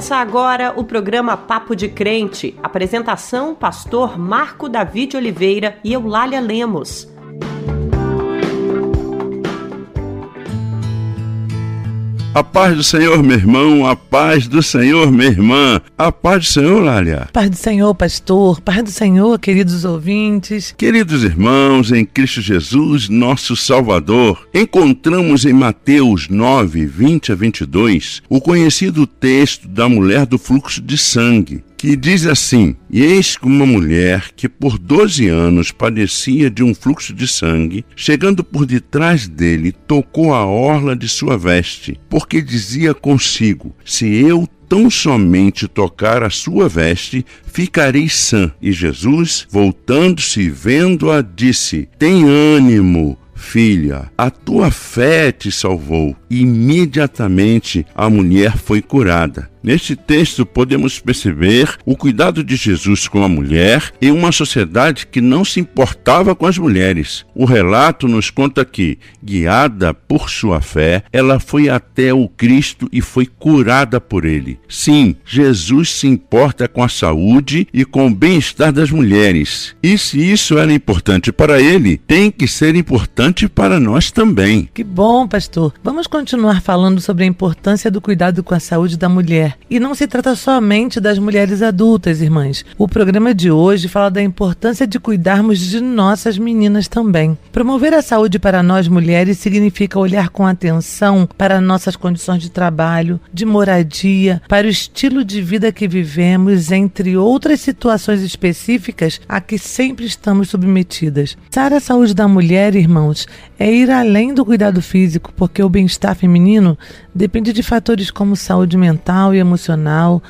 Começa agora o programa Papo de Crente. Apresentação: Pastor Marco David Oliveira e Eulália Lemos. A paz do Senhor, meu irmão, a paz do Senhor, minha irmã, a paz do Senhor, Lália. Paz do Senhor, pastor, paz do Senhor, queridos ouvintes. Queridos irmãos, em Cristo Jesus, nosso Salvador, encontramos em Mateus 9, 20 a 22, o conhecido texto da mulher do fluxo de sangue que diz assim: eis que uma mulher que por doze anos padecia de um fluxo de sangue, chegando por detrás dele, tocou a orla de sua veste, porque dizia consigo: Se eu tão somente tocar a sua veste, ficarei sã. E Jesus, voltando-se e vendo-a, disse: Tem ânimo, Filha, a tua fé te salvou. Imediatamente a mulher foi curada. Neste texto podemos perceber o cuidado de Jesus com a mulher em uma sociedade que não se importava com as mulheres. O relato nos conta que, guiada por sua fé, ela foi até o Cristo e foi curada por ele. Sim, Jesus se importa com a saúde e com o bem-estar das mulheres. E se isso era importante para ele, tem que ser importante para nós também. Que bom, pastor. Vamos continuar falando sobre a importância do cuidado com a saúde da mulher. E não se trata somente das mulheres adultas, irmãs. O programa de hoje fala da importância de cuidarmos de nossas meninas também. Promover a saúde para nós mulheres significa olhar com atenção para nossas condições de trabalho, de moradia, para o estilo de vida que vivemos, entre outras situações específicas a que sempre estamos submetidas. Pensar a saúde da mulher, irmãos, é ir além do cuidado físico, porque o bem-estar feminino depende de fatores como saúde mental e emocional,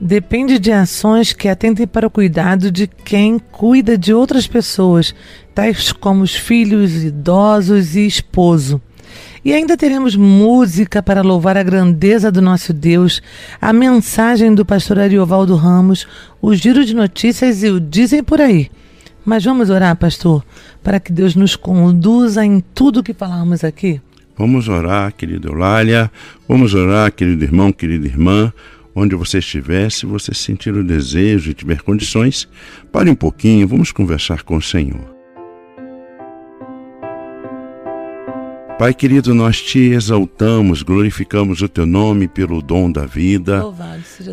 depende de ações que atentem para o cuidado de quem cuida de outras pessoas, tais como os filhos, idosos e esposo. E ainda teremos música para louvar a grandeza do nosso Deus, a mensagem do pastor Ariovaldo Ramos, o giro de notícias e o Dizem por aí. Mas vamos orar, pastor, para que Deus nos conduza em tudo que falarmos aqui? Vamos orar, querida Eulália. Vamos orar, querido irmão, querida irmã. Onde você estiver, se você sentir o desejo e tiver condições, pare um pouquinho, vamos conversar com o Senhor. Pai querido, nós te exaltamos, glorificamos o teu nome pelo dom da vida.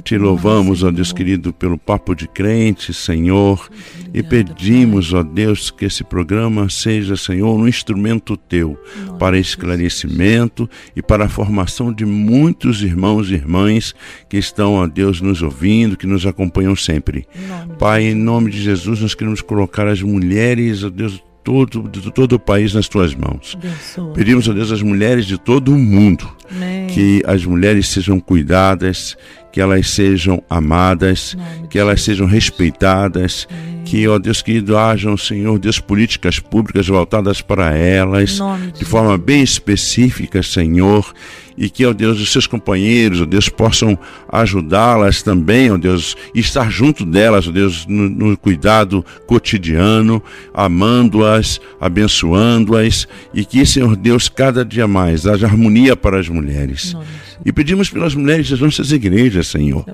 te louvamos, ó Deus querido, pelo papo de crente, Senhor. e pedimos, ó Deus, que esse programa seja, Senhor, um instrumento teu para esclarecimento e para a formação de muitos irmãos e irmãs que estão, ó Deus, nos ouvindo, que nos acompanham sempre. Pai, em nome de Jesus, nós queremos colocar as mulheres, ó Deus, todo, de todo o país nas tuas mãos. Abençoa. Pedimos a Deus as mulheres de todo o mundo Amém. que as mulheres sejam cuidadas, que elas sejam amadas, que elas sejam respeitadas, que, ó Deus querido, hajam, Senhor Deus, políticas públicas voltadas para elas, de, forma bem específica, Senhor e que, ó Deus, os seus companheiros, ó Deus, possam ajudá-las também, ó Deus, estar junto delas, ó Deus, no, no cuidado cotidiano, amando-as, abençoando-as e que, Senhor Deus, cada dia mais haja harmonia para as mulheres. E pedimos pelas mulheres das nossas igrejas, Senhor,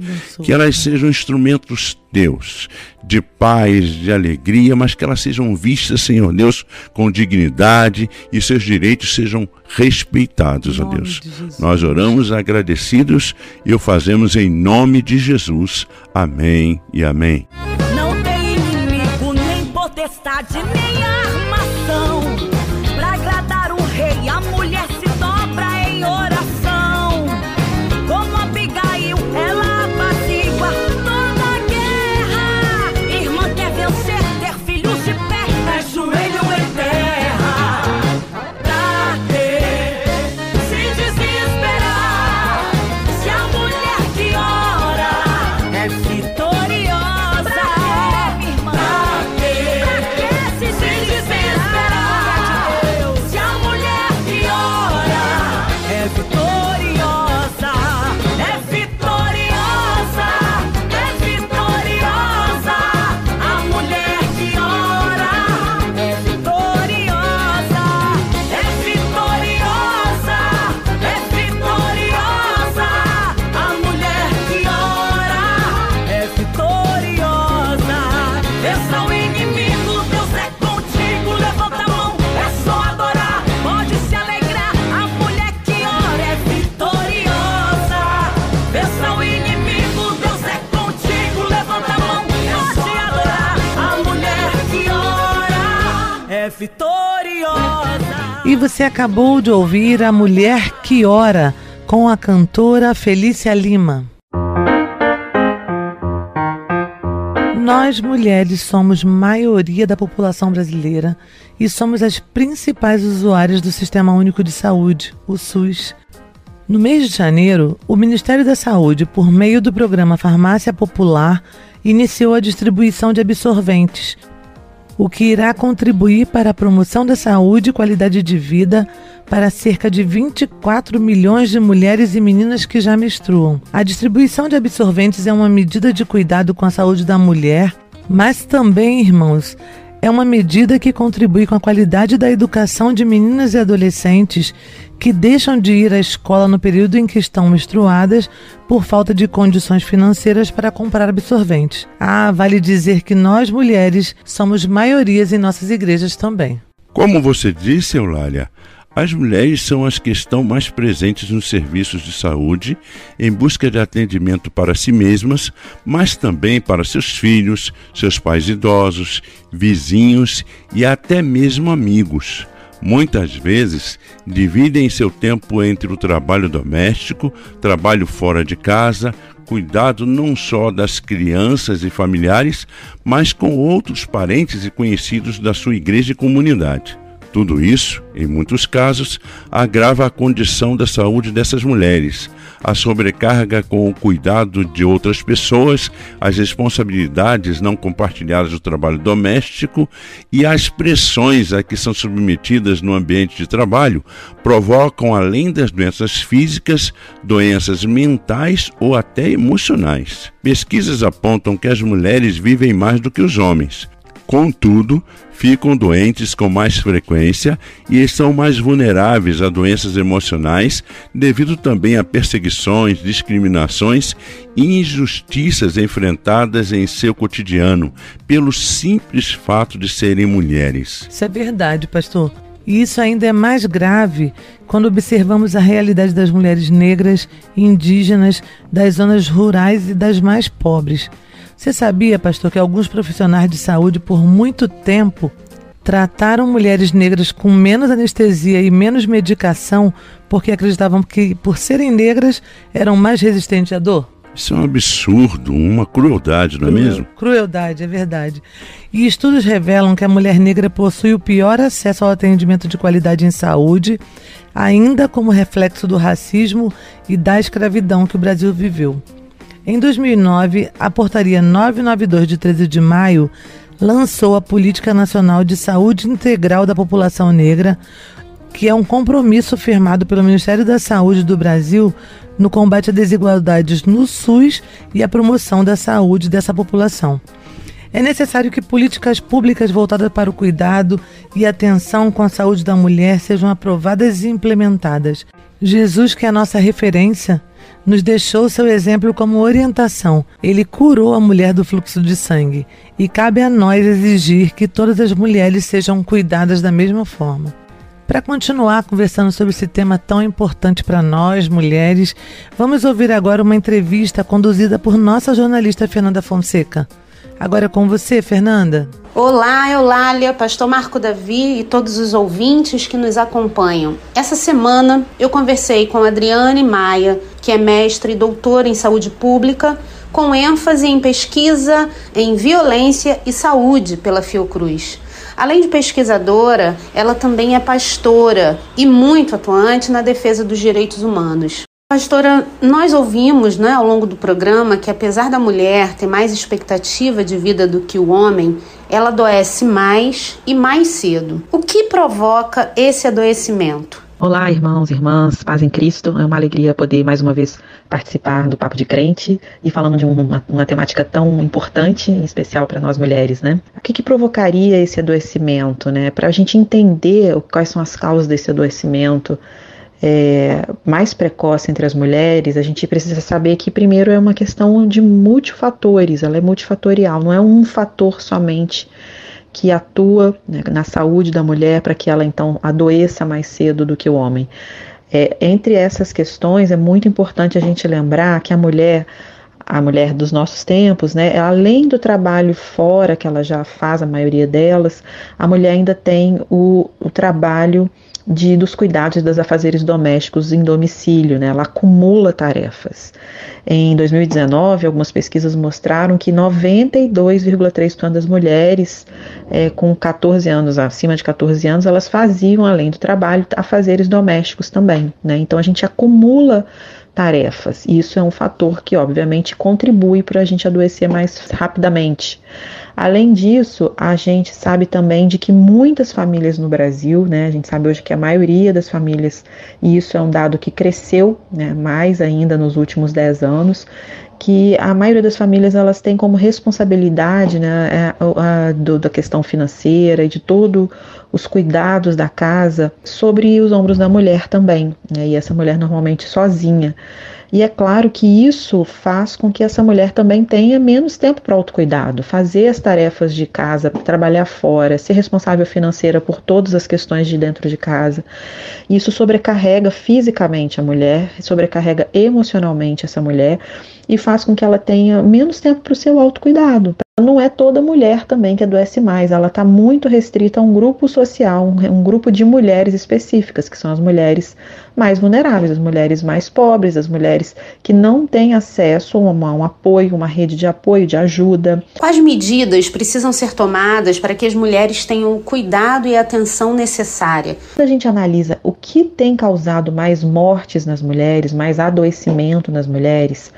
que elas sejam instrumentos teus, de paz, de alegria, mas que elas sejam vistas, Senhor Deus, com dignidade e seus direitos sejam respeitados, ó Deus. Nós oramos agradecidos e o fazemos em nome de Jesus. Amém e amém. Não tem inimigo, nem potestade, nem armação você acabou de ouvir A Mulher que Ora, com a cantora Felícia Lima. Nós mulheres somos maioria da população brasileira e somos as principais usuárias do Sistema Único de Saúde, o SUS. No mês de janeiro, o Ministério da Saúde, por meio do programa Farmácia Popular, iniciou a distribuição de absorventes, o que irá contribuir para a promoção da saúde e qualidade de vida para cerca de 24 milhões de mulheres e meninas que já menstruam. A distribuição de absorventes é uma medida de cuidado com a saúde da mulher, mas também, irmãos, é uma medida que contribui com a qualidade da educação de meninas e adolescentes que deixam de ir à escola no período em que estão menstruadas por falta de condições financeiras para comprar absorventes. Ah, vale dizer que nós mulheres somos maiorias em nossas igrejas também. Como você disse, Eulália, as mulheres são as que estão mais presentes nos serviços de saúde em busca de atendimento para si mesmas, mas também para seus filhos, seus pais idosos, vizinhos e até mesmo amigos. Muitas vezes dividem seu tempo entre o trabalho doméstico, trabalho fora de casa, cuidado não só das crianças e familiares, mas com outros parentes e conhecidos da sua igreja e comunidade. Tudo isso, em muitos casos, agrava a condição da saúde dessas mulheres, a sobrecarga com o cuidado de outras pessoas, as responsabilidades não compartilhadas do trabalho doméstico e as pressões a que são submetidas no ambiente de trabalho provocam, além das doenças físicas, doenças mentais ou até emocionais. Pesquisas apontam que as mulheres vivem mais do que os homens. Contudo, ficam doentes com mais frequência e estão mais vulneráveis a doenças emocionais devido também a perseguições, discriminações e injustiças enfrentadas em seu cotidiano pelo simples fato de serem mulheres. Isso é verdade, pastor. E isso ainda é mais grave quando observamos a realidade das mulheres negras indígenas das zonas rurais e das mais pobres. Você sabia, pastor, que alguns profissionais de saúde por muito tempo trataram mulheres negras com menos anestesia e menos medicação porque acreditavam que, por serem negras, eram mais resistentes à dor? Isso é um absurdo, uma crueldade, não é Cruel, mesmo? Crueldade, é verdade. E estudos revelam que a mulher negra possui o pior acesso ao atendimento de qualidade em saúde, ainda como reflexo do racismo e da escravidão que o Brasil viveu. Em 2009, a Portaria 992 de 13 de maio lançou a Política Nacional de Saúde Integral da População Negra, que é um compromisso firmado pelo Ministério da Saúde do Brasil no combate a desigualdades no SUS e a promoção da saúde dessa população. É necessário que políticas públicas voltadas para o cuidado e atenção com a saúde da mulher sejam aprovadas e implementadas. Jesus, que é a nossa referência, nos deixou seu exemplo como orientação. Ele curou a mulher do fluxo de sangue e cabe a nós exigir que todas as mulheres sejam cuidadas da mesma forma. Para continuar conversando sobre esse tema tão importante para nós, mulheres, vamos ouvir agora uma entrevista conduzida por nossa jornalista Fernanda Fonseca. Agora é com você, Fernanda. Olá, Eulália, Pastor Marco Davi e todos os ouvintes que nos acompanham. Essa semana eu conversei com Adriane Maia, que é mestre e doutora em saúde pública, com ênfase em pesquisa em violência e saúde pela Fiocruz. Além de pesquisadora, ela também é pastora e muito atuante na defesa dos direitos humanos. Pastora, nós ouvimos né, ao longo do programa que, apesar da mulher ter mais expectativa de vida do que o homem, ela adoece mais e mais cedo. O que provoca esse adoecimento? Olá, irmãos e irmãs, paz em Cristo. É uma alegria poder mais uma vez participar do Papo de Crente e falando de uma, uma temática tão importante, em especial para nós mulheres, né? O que, que provocaria esse adoecimento, né? Para a gente entender quais são as causas desse adoecimento, é, mais precoce entre as mulheres, a gente precisa saber que, primeiro, é uma questão de multifatores, ela é multifatorial, não é um fator somente que atua né, na saúde da mulher para que ela então adoeça mais cedo do que o homem. É, entre essas questões, é muito importante a gente lembrar que a mulher a mulher dos nossos tempos, né, além do trabalho fora que ela já faz, a maioria delas, a mulher ainda tem o, o trabalho de, dos cuidados e dos afazeres domésticos em domicílio, né? ela acumula tarefas. Em 2019, algumas pesquisas mostraram que 92,3% das mulheres é, com 14 anos, acima de 14 anos, elas faziam, além do trabalho, afazeres domésticos também. Né? Então a gente acumula tarefas. E isso é um fator que, obviamente, contribui para a gente adoecer mais rapidamente. Além disso, a gente sabe também de que muitas famílias no Brasil, né, a gente sabe hoje que a maioria das famílias, e isso é um dado que cresceu né, mais ainda nos últimos 10 anos, que a maioria das famílias elas têm como responsabilidade né, é, a, a, do, da questão financeira e de todos os cuidados da casa sobre os ombros da mulher também, né, e essa mulher normalmente sozinha. E é claro que isso faz com que essa mulher também tenha menos tempo para autocuidado, fazer as tarefas de casa, trabalhar fora, ser responsável financeira por todas as questões de dentro de casa. Isso sobrecarrega fisicamente a mulher, sobrecarrega emocionalmente essa mulher e faz com que ela tenha menos tempo para o seu autocuidado. Não é toda mulher também que adoece mais, ela está muito restrita a um grupo social, um, um, grupo de mulheres específicas, que são as mulheres mais vulneráveis, as mulheres mais pobres, as mulheres que não têm acesso a um, a um apoio, uma rede de apoio, de ajuda. Quais medidas precisam ser tomadas para que as mulheres tenham o cuidado e a atenção necessária? Quando a gente analisa o que tem causado mais mortes nas mulheres, mais adoecimento nas mulheres,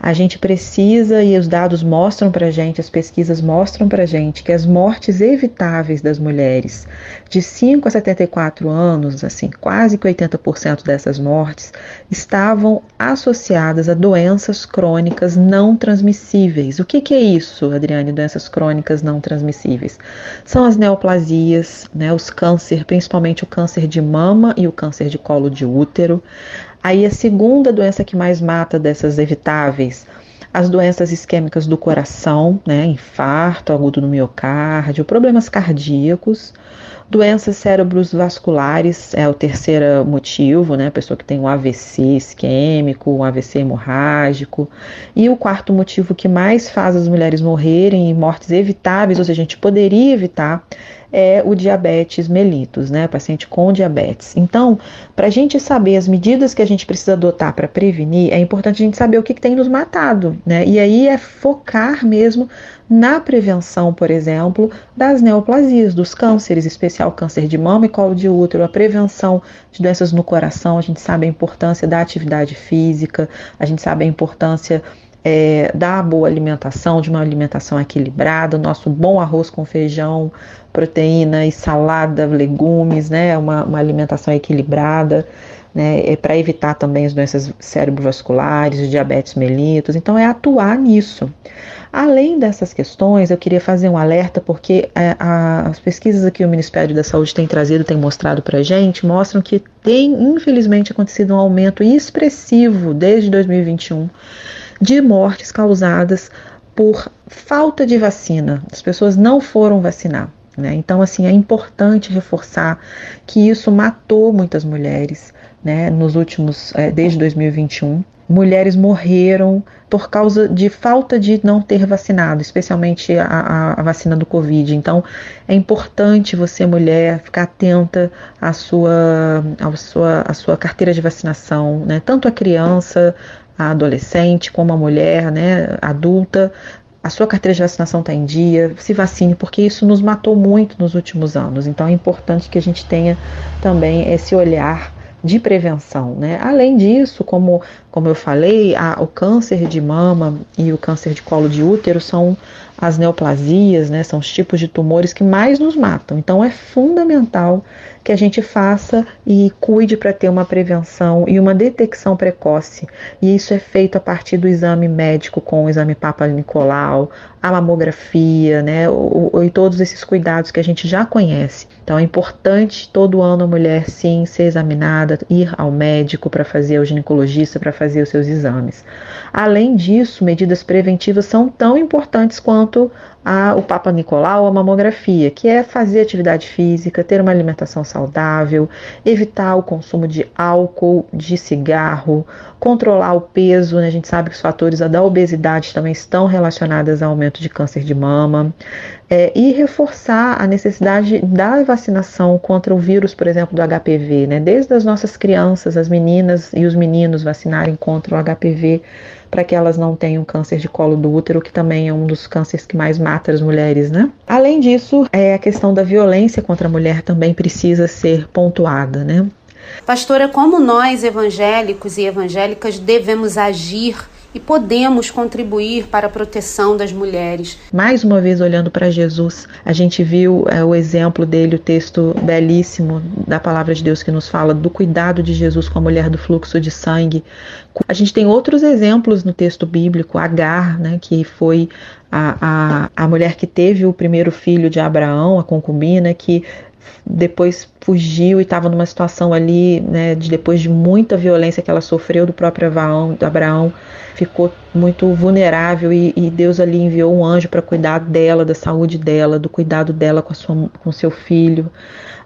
a gente precisa, e os dados mostram para gente, as pesquisas mostram para gente, que as mortes evitáveis das mulheres de 5 a 74 anos, assim, quase que 80% dessas mortes, estavam associadas a doenças crônicas não transmissíveis. O que, que é isso, Adriane, doenças crônicas não transmissíveis? São as neoplasias, né, os câncer, principalmente o câncer de mama e o câncer de colo de útero, Aí a segunda doença que mais mata dessas evitáveis, as doenças isquêmicas do coração, né, infarto agudo no miocárdio, problemas cardíacos, doenças cérebros vasculares é o terceiro motivo, né, pessoa que tem um AVC isquêmico, um AVC hemorrágico, e o quarto motivo que mais faz as mulheres morrerem mortes evitáveis, ou seja, a gente poderia evitar, é o diabetes mellitus, né? Paciente com diabetes. Então, para a gente saber as medidas que a gente precisa adotar para prevenir, é importante a gente saber o que, que tem nos matado, né? E aí é focar mesmo na prevenção, por exemplo, das neoplasias, dos cânceres, especial câncer de mama e colo de útero, a prevenção de doenças no coração, a gente sabe a importância da atividade física, a gente sabe a importância é, da boa alimentação, de uma alimentação equilibrada, nosso bom arroz com feijão, proteína e salada, legumes, né? Uma, uma alimentação equilibrada, né? É para evitar também as doenças cerebrovasculares, o diabetes mellitus. Então, é atuar nisso. Além dessas questões, eu queria fazer um alerta, porque é, a, as pesquisas que o Ministério da Saúde tem trazido, tem mostrado para a gente, mostram que tem, infelizmente, acontecido um aumento expressivo desde 2021 de mortes causadas por falta de vacina. As pessoas não foram vacinar. Né? Então, assim, é importante reforçar que isso matou muitas mulheres né, nos últimos, é, desde 2021. Mulheres morreram por causa de falta de não ter vacinado, especialmente a, a, a, vacina do Covid. Então, é importante você, mulher, ficar atenta à sua, à sua, à sua carteira de vacinação, né? Tanto a criança, a adolescente, como a mulher, né, adulta, a sua carteira de vacinação está em dia, se vacine, porque isso nos matou muito nos últimos anos. Então é importante que a gente tenha também esse olhar de prevenção, né? Além disso, como, como eu falei, a, o câncer de mama e o câncer de colo de útero são as neoplasias, né? São os tipos de tumores que mais nos matam. Então é fundamental que a gente faça e cuide para ter uma prevenção e uma detecção precoce. E isso é feito a partir do exame médico com o exame Papa Nicolau, a mamografia, né, e todos esses cuidados que a gente já conhece. Então é importante todo ano a mulher sim ser examinada, ir ao médico para fazer, ao ginecologista para fazer os seus exames. Além disso, medidas preventivas são tão importantes quanto a, o Papa Nicolau, a mamografia, que é fazer atividade física, ter uma alimentação saudável, evitar o consumo de álcool, de cigarro, controlar o peso. Né? A gente sabe que os fatores da obesidade também estão relacionados ao aumento de câncer de mama. É, e reforçar a necessidade da vacinação contra o vírus, por exemplo, do HPV, né? desde as nossas crianças, as meninas e os meninos vacinarem contra o HPV para que elas não tenham câncer de colo do útero, que também é um dos cânceres que mais mata as mulheres, né? Além disso, é, a questão da violência contra a mulher também precisa ser pontuada, né? Pastora, como nós evangélicos e evangélicas devemos agir e podemos contribuir para a proteção das mulheres. Mais uma vez, olhando para Jesus, a gente viu é, o exemplo dele, o texto belíssimo da palavra de Deus que nos fala do cuidado de Jesus com a mulher do fluxo de sangue. A gente tem outros exemplos no texto bíblico, Agar, né, que foi a, a, a mulher que teve o primeiro filho de Abraão, a concubina, que depois fugiu e estava numa situação ali, né, de depois de muita violência que ela sofreu do próprio Abraão, do Abraão ficou muito vulnerável e, e Deus ali enviou um anjo para cuidar dela, da saúde dela, do cuidado dela com, a sua, com seu filho.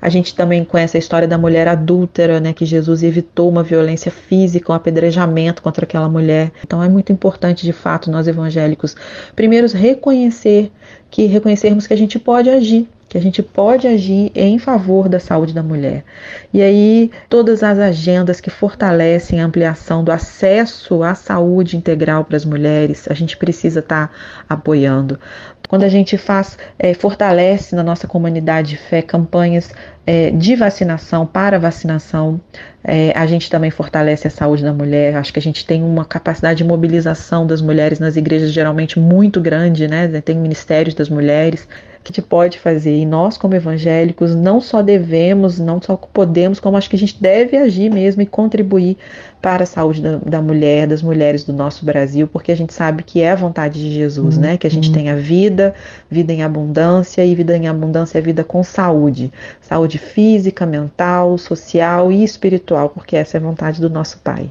A gente também conhece a história da mulher adúltera, né, que Jesus evitou uma violência física, um apedrejamento contra aquela mulher. Então é muito importante, de fato, nós evangélicos, primeiro reconhecer que reconhecermos que a gente pode agir que a gente pode agir em favor da saúde da mulher. E aí, todas as agendas que fortalecem a ampliação do acesso à saúde integral para as mulheres, a gente precisa estar tá apoiando. Quando a gente faz, é, fortalece na nossa comunidade de fé campanhas é, de vacinação para vacinação, é, a gente também fortalece a saúde da mulher. Acho que a gente tem uma capacidade de mobilização das mulheres nas igrejas geralmente muito grande, né? Tem ministérios das mulheres que a gente pode fazer. E nós, como evangélicos, não só devemos, não só podemos, como acho que a gente deve agir mesmo e contribuir para a saúde da, da mulher, das mulheres do nosso Brasil, porque a gente sabe que é a vontade de Jesus, uhum. né? Que a gente uhum. tenha vida, vida em abundância, e vida em abundância é vida com saúde. Saúde física, mental, social e espiritual, porque essa é a vontade do nosso Pai.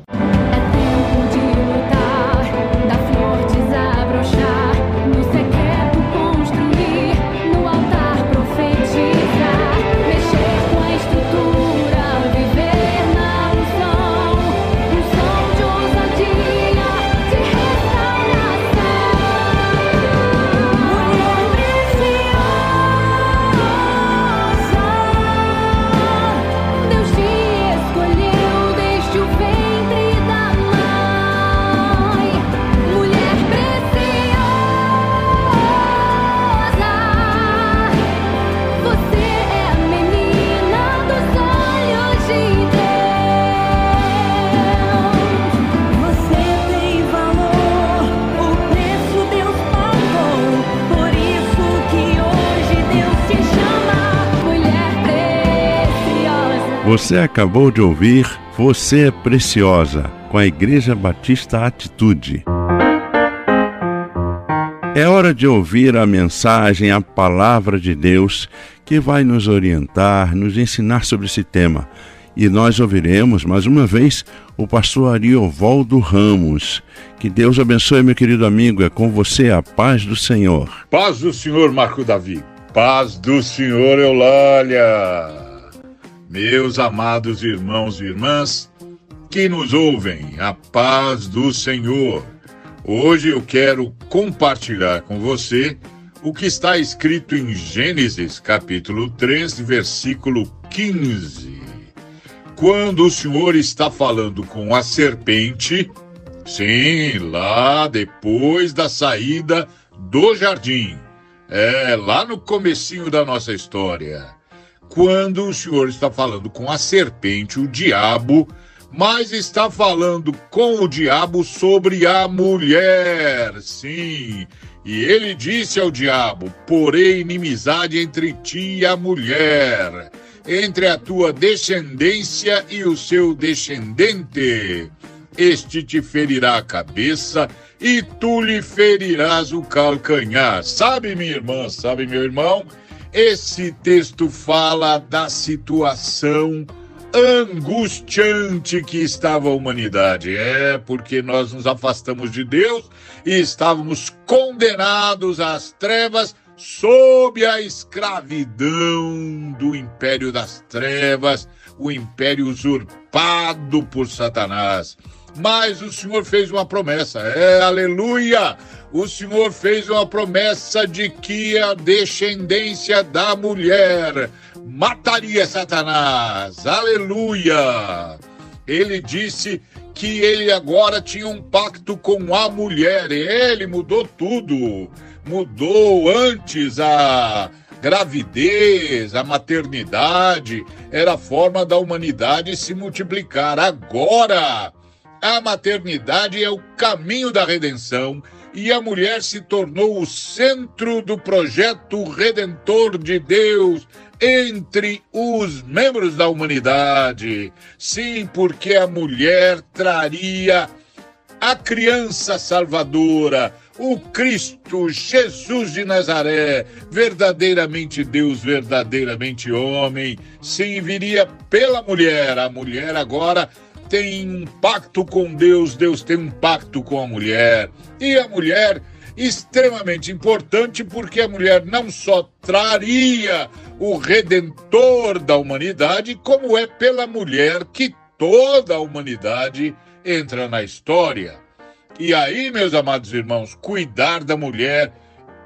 Você acabou de ouvir Você é Preciosa, com a Igreja Batista Atitude. É hora de ouvir a mensagem, a palavra de Deus, que vai nos orientar, nos ensinar sobre esse tema. E nós ouviremos mais uma vez o pastor Ariovaldo Ramos. Que Deus abençoe, meu querido amigo. É com você a paz do Senhor. Paz do Senhor, Marco Davi. Paz do Senhor, Eulália. Meus amados irmãos e irmãs que nos ouvem, a paz do Senhor. Hoje eu quero compartilhar com você o que está escrito em Gênesis, capítulo 3, versículo 15. Quando o Senhor está falando com a serpente, sim, lá depois da saída do jardim, é lá no comecinho da nossa história quando o Senhor está falando com a serpente, o diabo, mas está falando com o diabo sobre a mulher. Sim. E ele disse ao diabo: Porém, inimizade entre ti e a mulher, entre a tua descendência e o seu descendente. Este te ferirá a cabeça e tu lhe ferirás o calcanhar. Sabe, minha irmã, sabe, meu irmão? Esse texto fala da situação angustiante que estava a humanidade. É porque nós nos afastamos de Deus e estávamos condenados às trevas sob a escravidão do império das trevas, o império usurpado por Satanás. Mas o Senhor fez uma promessa, é aleluia! O Senhor fez uma promessa de que a descendência da mulher mataria Satanás, aleluia! Ele disse que ele agora tinha um pacto com a mulher, ele mudou tudo mudou antes a gravidez, a maternidade, era a forma da humanidade se multiplicar. Agora, a maternidade é o caminho da redenção e a mulher se tornou o centro do projeto redentor de Deus entre os membros da humanidade. Sim, porque a mulher traria a criança salvadora o Cristo Jesus de Nazaré, verdadeiramente Deus, verdadeiramente homem, sim, viria pela mulher. A mulher agora tem um pacto com Deus, Deus tem um pacto com a mulher. E a mulher, extremamente importante, porque a mulher não só traria o redentor da humanidade, como é pela mulher que toda a humanidade entra na história. E aí, meus amados irmãos, cuidar da mulher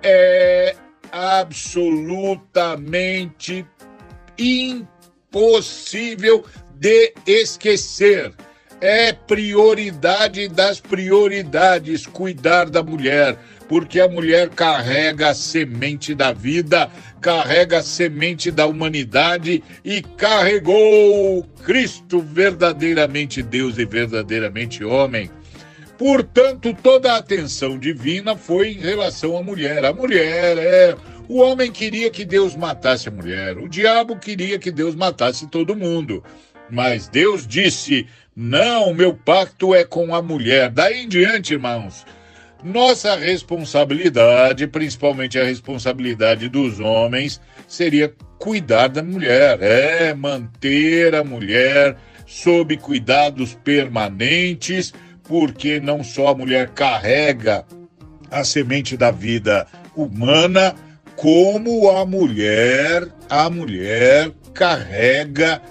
é absolutamente impossível de esquecer. É prioridade das prioridades cuidar da mulher, porque a mulher carrega a semente da vida, carrega a semente da humanidade e carregou Cristo verdadeiramente Deus e verdadeiramente homem. Portanto, toda a atenção divina foi em relação à mulher. A mulher é. O homem queria que Deus matasse a mulher, o diabo queria que Deus matasse todo mundo. Mas Deus disse: Não, meu pacto é com a mulher. Daí em diante, irmãos, nossa responsabilidade, principalmente a responsabilidade dos homens, seria cuidar da mulher, é manter a mulher sob cuidados permanentes porque não só a mulher carrega a semente da vida humana, como a mulher, a mulher carrega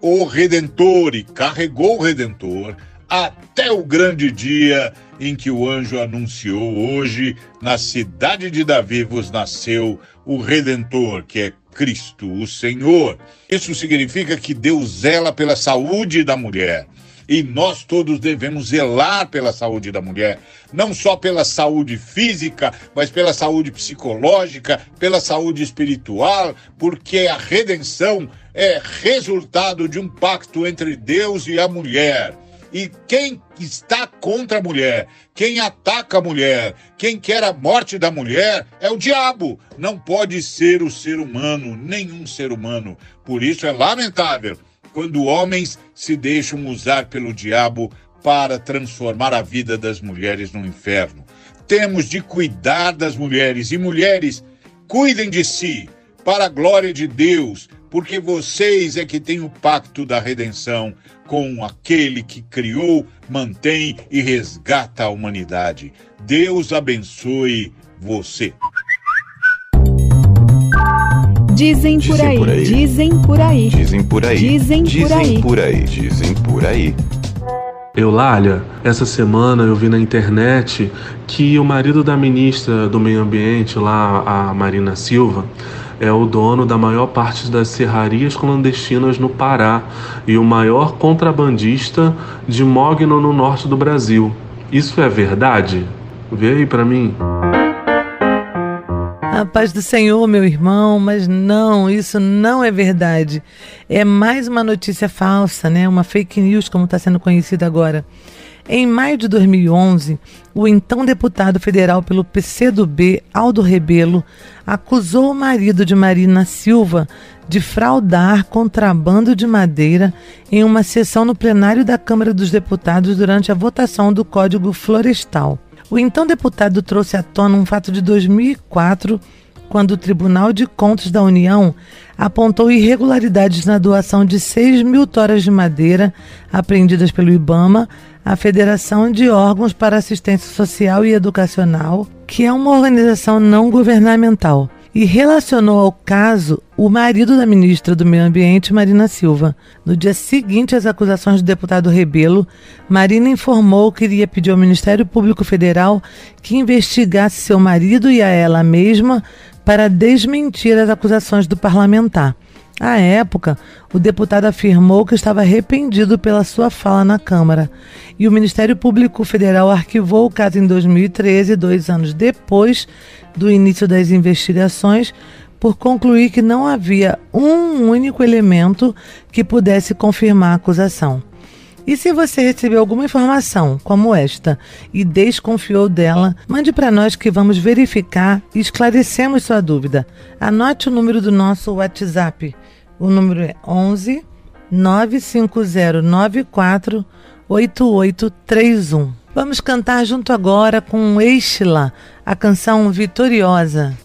o redentor e carregou o redentor até o grande dia em que o anjo anunciou hoje na cidade de Davi vos nasceu o redentor, que é Cristo, o Senhor. Isso significa que Deus zela pela saúde da mulher e nós todos devemos zelar pela saúde da mulher, não só pela saúde física, mas pela saúde psicológica, pela saúde espiritual, porque a redenção é resultado de um pacto entre Deus e a mulher. E quem está contra a mulher, quem ataca a mulher, quem quer a morte da mulher é o diabo. Não pode ser o ser humano, nenhum ser humano. Por isso é lamentável quando homens se deixam usar pelo diabo para transformar a vida das mulheres no inferno. Temos de cuidar das mulheres e mulheres, cuidem de si, para a glória de Deus, porque vocês é que têm o pacto da redenção com aquele que criou, mantém e resgata a humanidade. Deus abençoe você. Dizem por aí, dizem por aí, dizem por aí, dizem por aí, dizem por aí, dizem por aí. Eulália, essa semana eu vi na internet que o marido da ministra do Meio Ambiente, lá, a Marina Silva, é o dono da maior parte das serrarias clandestinas no Pará e o maior contrabandista de mogno no norte do Brasil. Isso é verdade? Vê aí para mim. A paz do Senhor, meu irmão, mas não, isso não é verdade. É mais uma notícia falsa, né? Uma fake news, como está sendo conhecida agora. Em maio de 2011, o então deputado federal pelo PCdoB, Aldo Rebelo, acusou o marido de Marina Silva de fraudar contrabando de madeira em uma sessão no plenário da Câmara dos Deputados durante a votação do Código Florestal. O então deputado trouxe à tona um fato de 2004 quando o Tribunal de Contas da União apontou irregularidades na doação de 6 mil toras de madeira apreendidas pelo IBAMA à Federação de Órgãos para Assistência Social e Educacional, que é uma organização não governamental e relacionou ao caso o marido da ministra do Meio Ambiente, Marina Silva. No dia seguinte às acusações do deputado Rebelo, Marina informou que iria pedir ao Ministério Público Federal que investigasse seu marido e a ela mesma para desmentir as acusações do parlamentar. À época, o deputado afirmou que estava arrependido pela sua fala na Câmara. E o Ministério Público Federal arquivou o caso em 2013, dois anos depois do início das investigações, por concluir que não havia um único elemento que pudesse confirmar a acusação. E se você recebeu alguma informação como esta e desconfiou dela, mande para nós que vamos verificar e esclarecemos sua dúvida. Anote o número do nosso WhatsApp. O número é 11 95094 8831. Vamos cantar junto agora com Eixla, a canção Vitoriosa.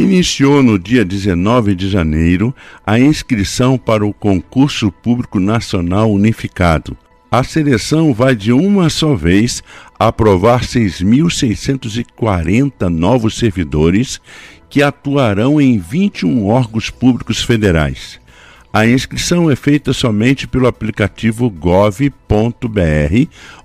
Iniciou no dia 19 de janeiro a inscrição para o Concurso Público Nacional Unificado. A seleção vai de uma só vez aprovar 6.640 novos servidores que atuarão em 21 órgãos públicos federais. A inscrição é feita somente pelo aplicativo gov.br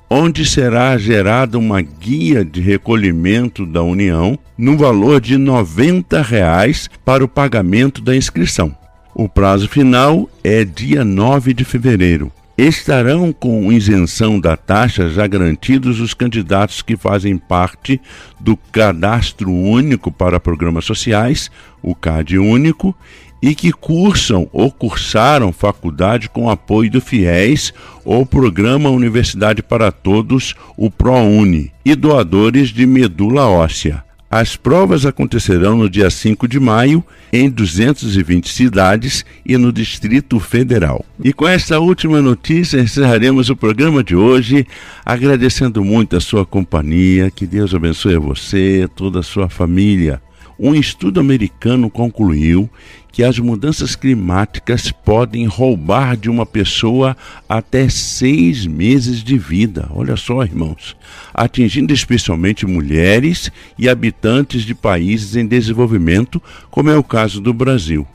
onde será gerada uma guia de recolhimento da União no valor de 90 reais para o pagamento da inscrição. O prazo final é dia 9 de fevereiro. Estarão com isenção da taxa já garantidos os candidatos que fazem parte do Cadastro Único para Programas Sociais, o CAD Único, e que cursam ou cursaram faculdade com apoio do FIES ou Programa Universidade para Todos, o ProUni, e doadores de medula óssea. As provas acontecerão no dia 5 de maio em 220 cidades e no Distrito Federal. E com esta última notícia encerraremos o programa de hoje, agradecendo muito a sua companhia. Que Deus abençoe você, toda a sua família. Um estudo americano concluiu que as mudanças climáticas podem roubar de uma pessoa até seis meses de vida. Olha só, irmãos, atingindo especialmente mulheres e habitantes de países em desenvolvimento, como é o caso do Brasil.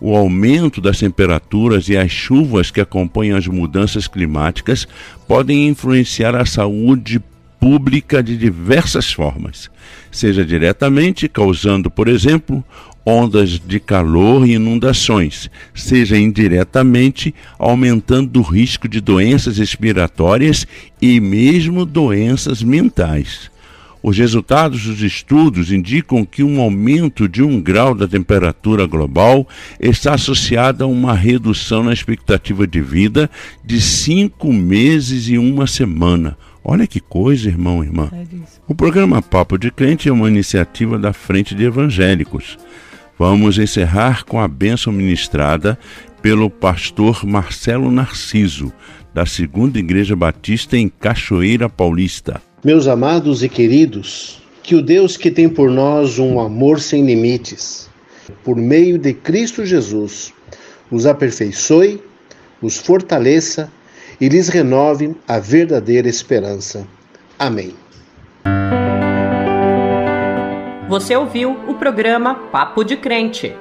O aumento das temperaturas e as chuvas que acompanham as mudanças climáticas podem influenciar a saúde pública de diversas formas, seja diretamente causando, por exemplo, ondas de calor e inundações, seja indiretamente aumentando o risco de doenças respiratórias e mesmo doenças mentais. Os resultados dos estudos indicam que um aumento de um grau da temperatura global está associado a uma redução na expectativa de vida de cinco meses e uma semana. Olha que coisa, irmão e irmã. É o programa Papo de Crente é uma iniciativa da Frente de Evangélicos. Vamos encerrar com a bênção ministrada pelo pastor Marcelo Narciso, da Segunda Igreja Batista em Cachoeira Paulista. Meus amados e queridos, que o Deus que tem por nós um amor sem limites, por meio de Cristo Jesus, os aperfeiçoe, os fortaleça e lhes renove a verdadeira esperança. Amém. Você ouviu o programa Papo de Crente